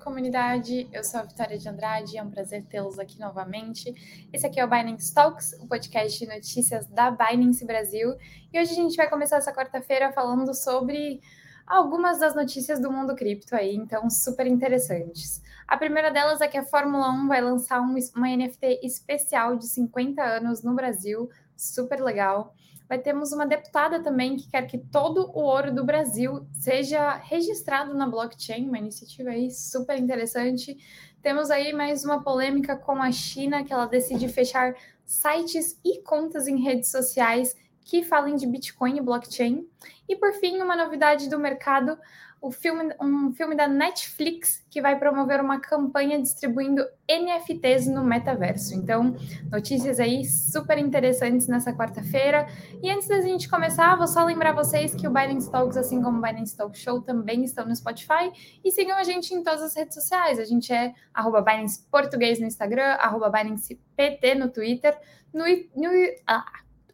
Comunidade! Eu sou a Vitória de Andrade, é um prazer tê-los aqui novamente. Esse aqui é o Binance Talks, o podcast de notícias da Binance Brasil. E hoje a gente vai começar essa quarta-feira falando sobre algumas das notícias do mundo cripto aí, então super interessantes. A primeira delas é que a Fórmula 1 vai lançar um, uma NFT especial de 50 anos no Brasil, super legal vai termos uma deputada também que quer que todo o ouro do Brasil seja registrado na blockchain, uma iniciativa aí super interessante. Temos aí mais uma polêmica com a China, que ela decide fechar sites e contas em redes sociais que falem de Bitcoin e blockchain. E por fim, uma novidade do mercado, o filme, um filme da Netflix que vai promover uma campanha distribuindo NFTs no metaverso. Então, notícias aí super interessantes nessa quarta-feira. E antes da gente começar, vou só lembrar vocês que o Binance Talks, assim como o Binance Talk Show, também estão no Spotify. E sigam a gente em todas as redes sociais. A gente é arroba Binance Português no Instagram, arroba Binance PT no Twitter, no, no ah,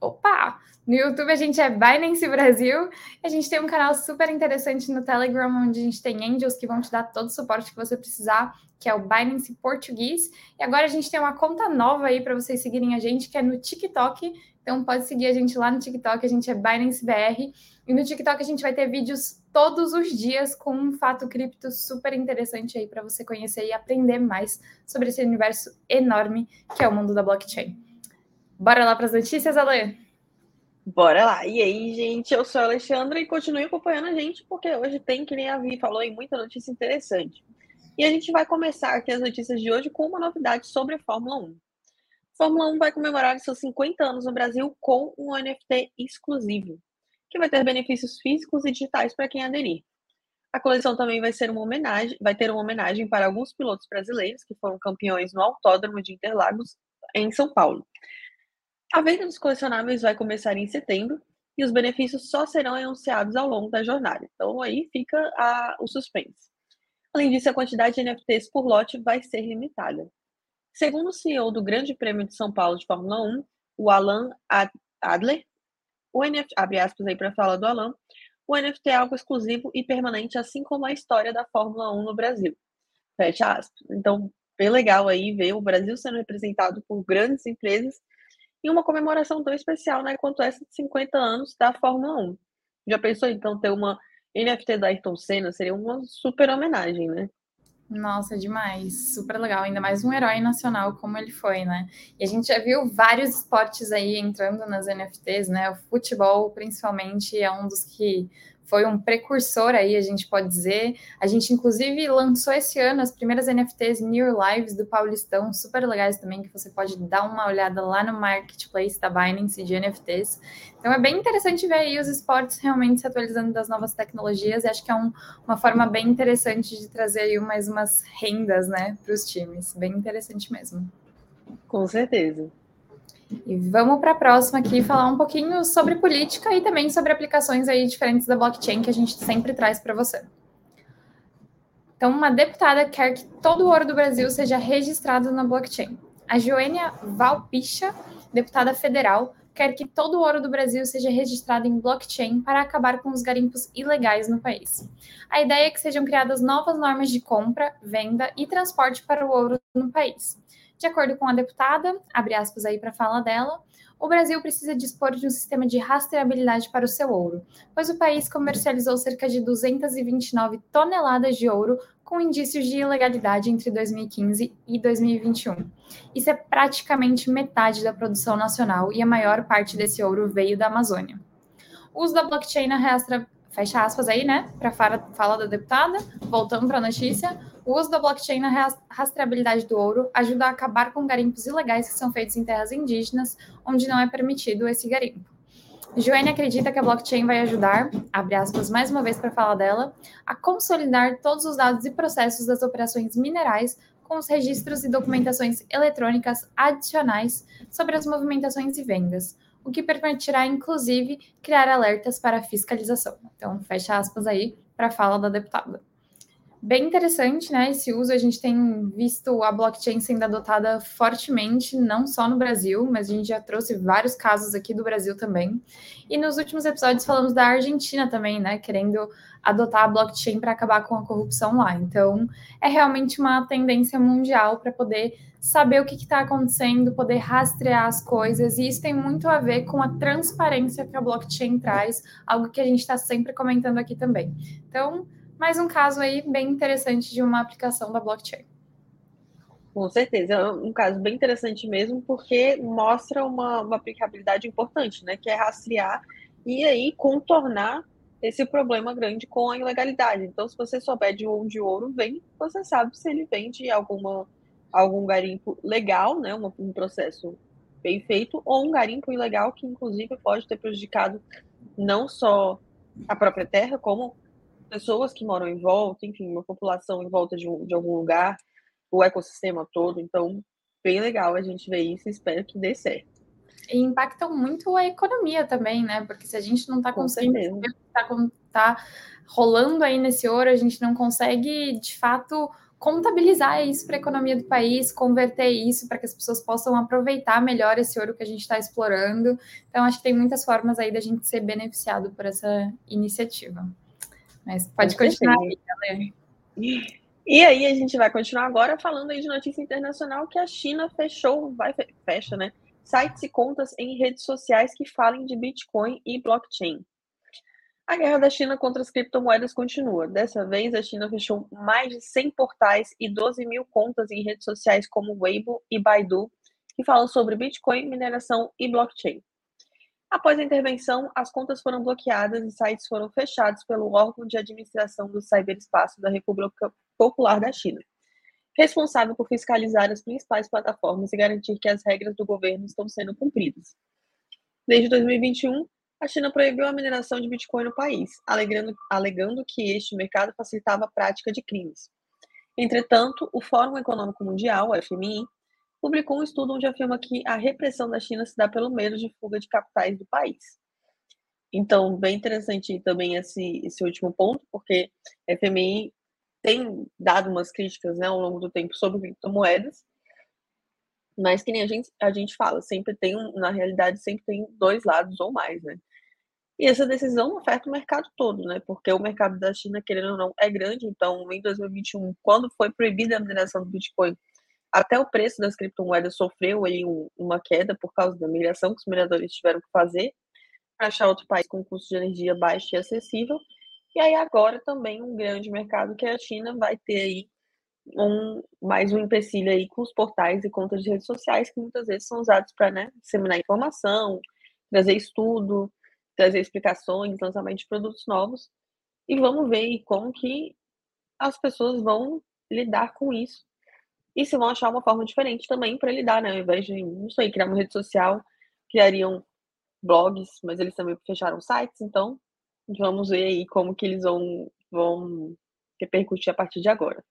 opa! No YouTube a gente é Binance Brasil. A gente tem um canal super interessante no Telegram, onde a gente tem angels que vão te dar todo o suporte que você precisar, que é o Binance Português. E agora a gente tem uma conta nova aí para vocês seguirem a gente, que é no TikTok. Então pode seguir a gente lá no TikTok, a gente é Binance BR. E no TikTok a gente vai ter vídeos todos os dias com um fato cripto super interessante aí para você conhecer e aprender mais sobre esse universo enorme que é o mundo da blockchain. Bora lá para as notícias, Ale? Bora lá. E aí, gente, eu sou a Alexandra e continue acompanhando a gente, porque hoje tem, que nem a Vi falou, em muita notícia interessante. E a gente vai começar aqui as notícias de hoje com uma novidade sobre a Fórmula 1. A Fórmula 1 vai comemorar seus 50 anos no Brasil com um NFT exclusivo, que vai ter benefícios físicos e digitais para quem aderir. A coleção também vai ser uma homenagem, vai ter uma homenagem para alguns pilotos brasileiros que foram campeões no Autódromo de Interlagos em São Paulo. A venda dos colecionáveis vai começar em setembro e os benefícios só serão anunciados ao longo da jornada. Então aí fica a, o suspense. Além disso, a quantidade de NFTs por lote vai ser limitada. Segundo o CEO do Grande Prêmio de São Paulo de Fórmula 1, o Alan Adler, o NFT, abre aspas aí para falar do Alan, o NFT é algo exclusivo e permanente, assim como a história da Fórmula 1 no Brasil. Fecha aspas. Então, bem legal aí ver o Brasil sendo representado por grandes empresas e uma comemoração tão especial, né, quanto essa de 50 anos da Fórmula 1. Já pensou então ter uma NFT da Ayrton Senna? Seria uma super homenagem, né? Nossa, demais. Super legal. Ainda mais um herói nacional como ele foi, né? E a gente já viu vários esportes aí entrando nas NFTs, né? O futebol, principalmente, é um dos que foi um precursor aí, a gente pode dizer. A gente, inclusive, lançou esse ano as primeiras NFTs New Lives do Paulistão, super legais também, que você pode dar uma olhada lá no marketplace da Binance de NFTs. Então é bem interessante ver aí os esportes realmente se atualizando das novas tecnologias, e acho que é um, uma forma bem interessante de trazer aí mais umas rendas, né, para os times. Bem interessante mesmo. Com certeza. E vamos para a próxima aqui falar um pouquinho sobre política e também sobre aplicações aí diferentes da blockchain que a gente sempre traz para você. Então, uma deputada quer que todo o ouro do Brasil seja registrado na blockchain. A Joênia Valpicha, deputada federal, quer que todo o ouro do Brasil seja registrado em blockchain para acabar com os garimpos ilegais no país. A ideia é que sejam criadas novas normas de compra, venda e transporte para o ouro no país. De acordo com a deputada, abre aspas aí para a fala dela, o Brasil precisa dispor de um sistema de rastreabilidade para o seu ouro, pois o país comercializou cerca de 229 toneladas de ouro com indícios de ilegalidade entre 2015 e 2021. Isso é praticamente metade da produção nacional e a maior parte desse ouro veio da Amazônia. O uso da blockchain na fecha aspas aí, né, para a fala da deputada, voltando para a notícia, o uso da blockchain na rastreabilidade do ouro ajuda a acabar com garimpos ilegais que são feitos em terras indígenas, onde não é permitido esse garimpo. Joane acredita que a blockchain vai ajudar, abre aspas mais uma vez para falar dela, a consolidar todos os dados e processos das operações minerais com os registros e documentações eletrônicas adicionais sobre as movimentações e vendas, o que permitirá, inclusive, criar alertas para fiscalização. Então, fecha aspas aí para a fala da deputada. Bem interessante, né? Esse uso a gente tem visto a blockchain sendo adotada fortemente, não só no Brasil, mas a gente já trouxe vários casos aqui do Brasil também. E nos últimos episódios falamos da Argentina também, né? Querendo adotar a blockchain para acabar com a corrupção lá. Então, é realmente uma tendência mundial para poder saber o que está acontecendo, poder rastrear as coisas, e isso tem muito a ver com a transparência que a blockchain traz, algo que a gente está sempre comentando aqui também. Então, mais um caso aí bem interessante de uma aplicação da blockchain. Com certeza, é um caso bem interessante mesmo, porque mostra uma, uma aplicabilidade importante, né? Que é rastrear e aí contornar esse problema grande com a ilegalidade. Então, se você souber de onde o ouro vem, você sabe se ele vem de alguma, algum garimpo legal, né? Um, um processo bem feito, ou um garimpo ilegal que, inclusive, pode ter prejudicado não só a própria terra, como pessoas que moram em volta, enfim, uma população em volta de, de algum lugar, o ecossistema todo. Então, bem legal a gente ver isso e espero que dê certo. E impactam muito a economia também, né? Porque se a gente não está conseguindo está tá rolando aí nesse ouro, a gente não consegue, de fato, contabilizar isso para a economia do país, converter isso para que as pessoas possam aproveitar melhor esse ouro que a gente está explorando. Então, acho que tem muitas formas aí da gente ser beneficiado por essa iniciativa. Mas pode continuar aí, galera. E aí a gente vai continuar agora falando aí de notícia internacional que a China fechou, vai fecha, né? Sites e contas em redes sociais que falem de Bitcoin e blockchain. A guerra da China contra as criptomoedas continua. Dessa vez, a China fechou mais de 100 portais e 12 mil contas em redes sociais como Weibo e Baidu, que falam sobre Bitcoin, mineração e blockchain. Após a intervenção, as contas foram bloqueadas e sites foram fechados pelo órgão de administração do ciberespaço da República Popular da China, responsável por fiscalizar as principais plataformas e garantir que as regras do governo estão sendo cumpridas. Desde 2021, a China proibiu a mineração de Bitcoin no país, alegando, alegando que este mercado facilitava a prática de crimes. Entretanto, o Fórum Econômico Mundial, FMI, publicou um estudo onde afirma que a repressão da China se dá pelo medo de fuga de capitais do país. Então, bem interessante também esse, esse último ponto, porque a FMI tem dado umas críticas né, ao longo do tempo sobre criptomoedas, mas que nem a gente, a gente fala, sempre tem, na realidade, sempre tem dois lados ou mais, né? E essa decisão afeta o mercado todo, né? Porque o mercado da China, querendo ou não, é grande. Então, em 2021, quando foi proibida a mineração do Bitcoin até o preço das criptomoedas sofreu aí um, uma queda por causa da migração que os mineradores tiveram que fazer para achar outro país com custo de energia baixo e acessível. E aí agora também um grande mercado que é a China vai ter aí um, mais um empecilho aí com os portais e contas de redes sociais que muitas vezes são usados para né, disseminar informação, trazer estudo, trazer explicações, lançamento de produtos novos. E vamos ver como que as pessoas vão lidar com isso e se vão achar uma forma diferente também para lidar, né? Ao invés de, não sei, criar uma rede social, criariam blogs, mas eles também fecharam sites, então vamos ver aí como que eles vão, vão repercutir a partir de agora.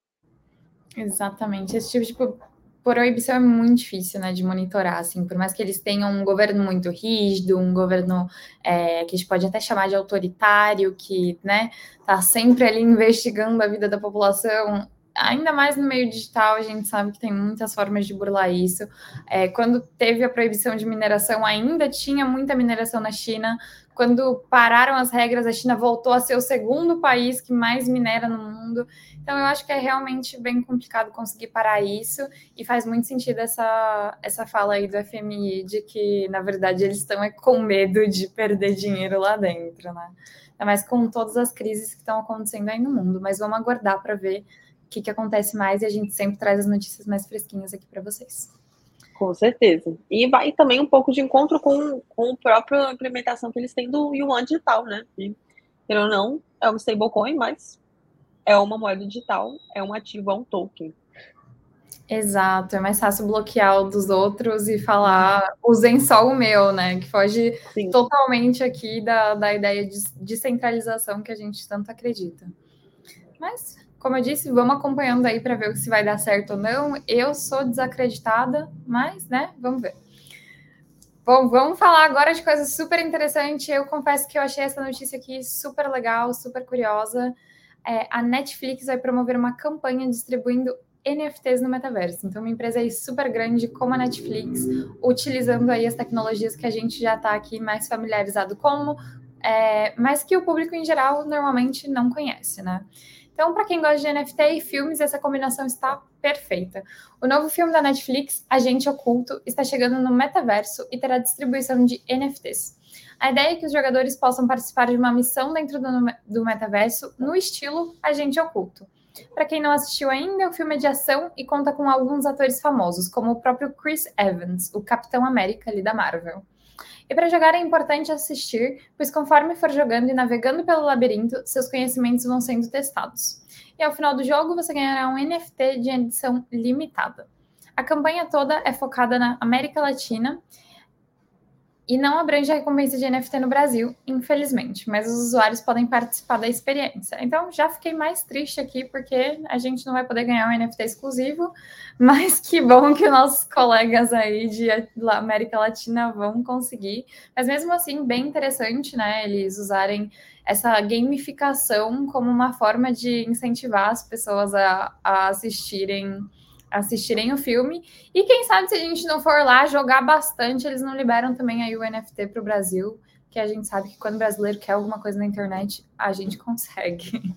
Exatamente. Esse tipo de proibição é muito difícil, né, de monitorar, assim, por mais que eles tenham um governo muito rígido, um governo é, que a gente pode até chamar de autoritário, que, né, tá sempre ali investigando a vida da população, ainda mais no meio digital, a gente sabe que tem muitas formas de burlar isso. É, quando teve a proibição de mineração, ainda tinha muita mineração na China. Quando pararam as regras, a China voltou a ser o segundo país que mais minera no mundo. Então, eu acho que é realmente bem complicado conseguir parar isso. E faz muito sentido essa, essa fala aí do FMI de que, na verdade, eles estão é, com medo de perder dinheiro lá dentro, né? Ainda mais com todas as crises que estão acontecendo aí no mundo. Mas vamos aguardar para ver que, que acontece mais e a gente sempre traz as notícias mais fresquinhas aqui para vocês. Com certeza. E vai também um pouco de encontro com, com a própria implementação que eles têm do Yuan digital, né? E, ou não, é um stablecoin, mas é uma moeda digital, é um ativo, é um token. Exato, é mais fácil bloquear o dos outros e falar, usem só o meu, né? Que foge Sim. totalmente aqui da, da ideia de descentralização que a gente tanto acredita. Mas como eu disse, vamos acompanhando aí para ver se vai dar certo ou não. Eu sou desacreditada, mas, né, vamos ver. Bom, vamos falar agora de coisas super interessantes. Eu confesso que eu achei essa notícia aqui super legal, super curiosa. é, a Netflix vai promover uma campanha distribuindo NFTs no metaverso. Então, uma empresa aí super grande como a Netflix, utilizando aí as tecnologias que a gente já está aqui mais familiarizado com, é, mas que o público em geral normalmente não conhece, né? Então, para quem gosta de NFT e filmes, essa combinação está perfeita. O novo filme da Netflix, Agente Oculto, está chegando no metaverso e terá distribuição de NFTs. A ideia é que os jogadores possam participar de uma missão dentro do, metaverso no estilo Agente Oculto. Para quem não assistiu ainda, o filme é de ação e conta com alguns atores famosos, como o próprio Chris Evans, o Capitão América ali da Marvel. E para jogar é importante assistir, pois conforme for jogando e navegando pelo labirinto, seus conhecimentos vão sendo testados. E ao final do jogo, você ganhará um NFT de edição limitada. A campanha toda é focada na América Latina e não abrange a recompensa de NFT no Brasil, infelizmente, mas os usuários podem participar da experiência. Então, já fiquei mais triste aqui, porque a gente não vai poder ganhar um NFT exclusivo, mas que bom que nossos colegas aí de América Latina vão conseguir. Mas mesmo assim, bem interessante, né, eles usarem essa gamificação como uma forma de incentivar as pessoas a, a assistirem assistirem o filme. E quem sabe se a gente não for lá jogar bastante, eles não liberam também aí o NFT para o Brasil, que a gente sabe que quando o brasileiro quer alguma coisa na internet, a gente consegue.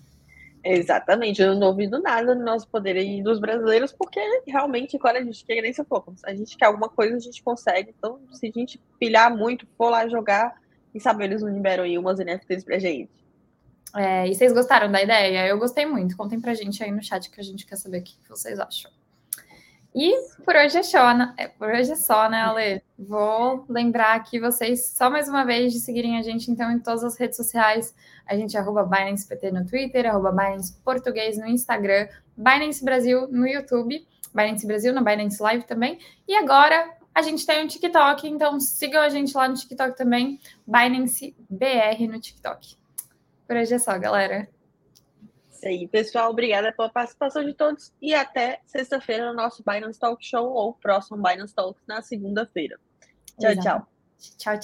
Exatamente, eu não ouvido nada do nosso poder aí dos brasileiros, porque realmente quando a gente quer, nem se for, a gente quer alguma coisa, a gente consegue. Então, se a gente pilhar muito, for lá jogar, e saber eles não liberam aí umas NFTs pra gente. É, e vocês gostaram da ideia? Eu gostei muito. Contem pra gente aí no chat que a gente quer saber o que vocês acham. E por hoje é só, né? É, por hoje é só, né, Ale? Vou lembrar aqui vocês só mais uma vez de seguirem a gente então em todas as redes sociais. A gente é arroba BinancePT no Twitter, arroba Binance Português no Instagram, Binance Brasil no YouTube, Binance Brasil na Binance Live também. E agora a gente tem um TikTok, então sigam a gente lá no TikTok também, Binance BR no TikTok. Por hoje é só, galera. Isso aí, pessoal. Obrigada pela participação de todos e até sexta-feira no nosso Binance Talk Show ou próximo Binance Talks na segunda-feira. Tchau, tchau. Tchau, tchau.